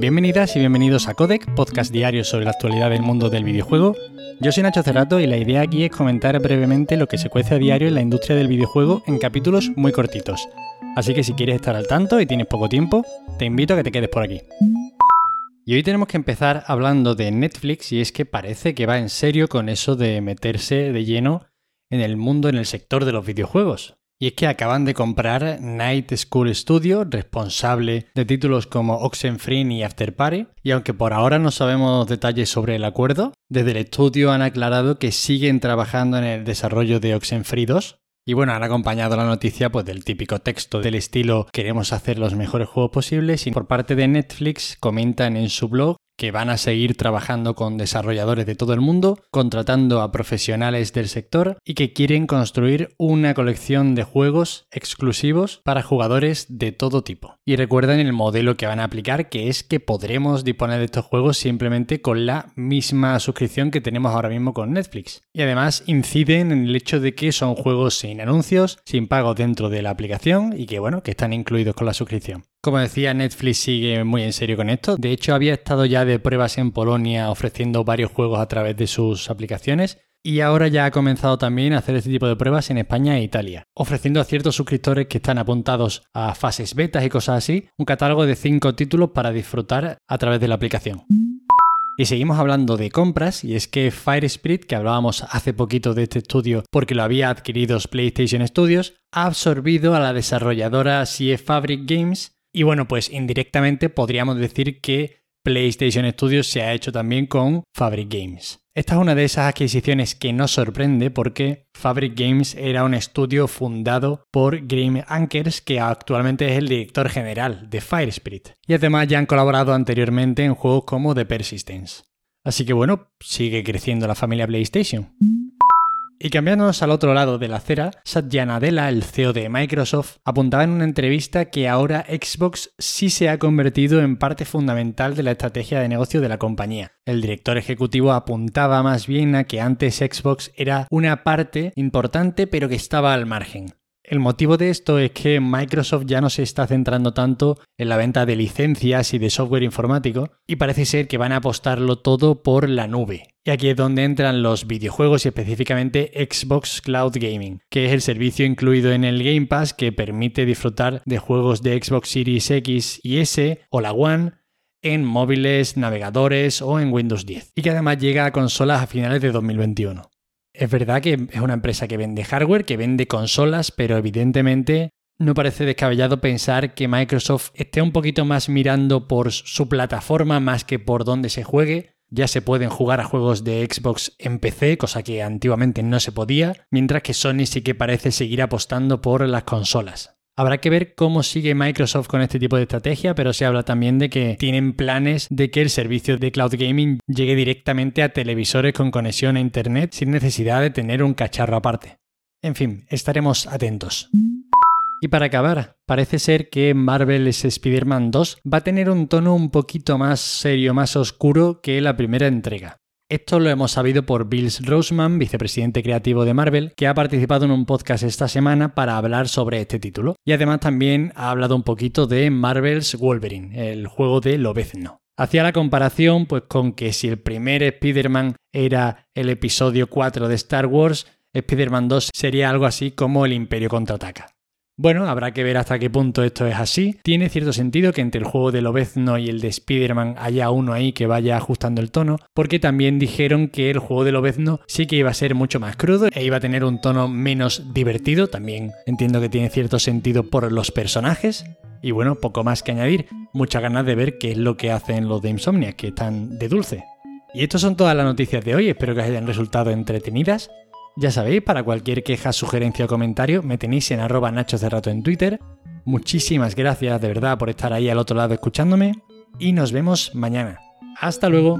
Bienvenidas y bienvenidos a Codec, podcast diario sobre la actualidad del mundo del videojuego. Yo soy Nacho Cerrato y la idea aquí es comentar brevemente lo que se cuece a diario en la industria del videojuego en capítulos muy cortitos. Así que si quieres estar al tanto y tienes poco tiempo, te invito a que te quedes por aquí. Y hoy tenemos que empezar hablando de Netflix y es que parece que va en serio con eso de meterse de lleno en el mundo, en el sector de los videojuegos. Y es que acaban de comprar Night School Studio, responsable de títulos como Oxenfree y After Party, y aunque por ahora no sabemos detalles sobre el acuerdo, desde el estudio han aclarado que siguen trabajando en el desarrollo de Oxenfree 2. Y bueno, han acompañado la noticia pues, del típico texto del estilo queremos hacer los mejores juegos posibles y por parte de Netflix comentan en su blog que van a seguir trabajando con desarrolladores de todo el mundo, contratando a profesionales del sector y que quieren construir una colección de juegos exclusivos para jugadores de todo tipo. Y recuerden el modelo que van a aplicar, que es que podremos disponer de estos juegos simplemente con la misma suscripción que tenemos ahora mismo con Netflix. Y además inciden en el hecho de que son juegos sin anuncios, sin pago dentro de la aplicación y que bueno, que están incluidos con la suscripción. Como decía, Netflix sigue muy en serio con esto. De hecho, había estado ya de pruebas en Polonia ofreciendo varios juegos a través de sus aplicaciones. Y ahora ya ha comenzado también a hacer este tipo de pruebas en España e Italia, ofreciendo a ciertos suscriptores que están apuntados a fases betas y cosas así, un catálogo de 5 títulos para disfrutar a través de la aplicación. Y seguimos hablando de compras, y es que Fire Spirit, que hablábamos hace poquito de este estudio porque lo había adquirido PlayStation Studios, ha absorbido a la desarrolladora CF Fabric Games y bueno, pues indirectamente podríamos decir que PlayStation Studios se ha hecho también con Fabric Games. Esta es una de esas adquisiciones que no sorprende porque Fabric Games era un estudio fundado por Grim Ankers, que actualmente es el director general de Fire Spirit. Y además ya han colaborado anteriormente en juegos como The Persistence. Así que bueno, sigue creciendo la familia PlayStation. Y cambiándonos al otro lado de la acera, Satya Nadella, el CEO de Microsoft, apuntaba en una entrevista que ahora Xbox sí se ha convertido en parte fundamental de la estrategia de negocio de la compañía. El director ejecutivo apuntaba más bien a que antes Xbox era una parte importante pero que estaba al margen. El motivo de esto es que Microsoft ya no se está centrando tanto en la venta de licencias y de software informático y parece ser que van a apostarlo todo por la nube. Y aquí es donde entran los videojuegos y específicamente Xbox Cloud Gaming, que es el servicio incluido en el Game Pass que permite disfrutar de juegos de Xbox Series X y S o la One en móviles, navegadores o en Windows 10, y que además llega a consolas a finales de 2021. Es verdad que es una empresa que vende hardware, que vende consolas, pero evidentemente no parece descabellado pensar que Microsoft esté un poquito más mirando por su plataforma más que por dónde se juegue. Ya se pueden jugar a juegos de Xbox en PC, cosa que antiguamente no se podía, mientras que Sony sí que parece seguir apostando por las consolas. Habrá que ver cómo sigue Microsoft con este tipo de estrategia, pero se habla también de que tienen planes de que el servicio de cloud gaming llegue directamente a televisores con conexión a Internet sin necesidad de tener un cacharro aparte. En fin, estaremos atentos. Y para acabar, parece ser que Marvel's Spider-Man 2 va a tener un tono un poquito más serio, más oscuro que la primera entrega. Esto lo hemos sabido por Bill Roseman, vicepresidente creativo de Marvel, que ha participado en un podcast esta semana para hablar sobre este título. Y además también ha hablado un poquito de Marvel's Wolverine, el juego de Lobezno. Hacía la comparación pues con que si el primer Spider-Man era el episodio 4 de Star Wars, Spider-Man 2 sería algo así como el Imperio contraataca. Bueno, habrá que ver hasta qué punto esto es así. Tiene cierto sentido que entre el juego de Lobezno y el de Spider-Man haya uno ahí que vaya ajustando el tono, porque también dijeron que el juego de Lobezno sí que iba a ser mucho más crudo e iba a tener un tono menos divertido. También entiendo que tiene cierto sentido por los personajes. Y bueno, poco más que añadir. Muchas ganas de ver qué es lo que hacen los de Insomnia, que están de dulce. Y estas son todas las noticias de hoy, espero que os hayan resultado entretenidas. Ya sabéis, para cualquier queja, sugerencia o comentario, me tenéis en arroba en Twitter. Muchísimas gracias de verdad por estar ahí al otro lado escuchándome y nos vemos mañana. Hasta luego.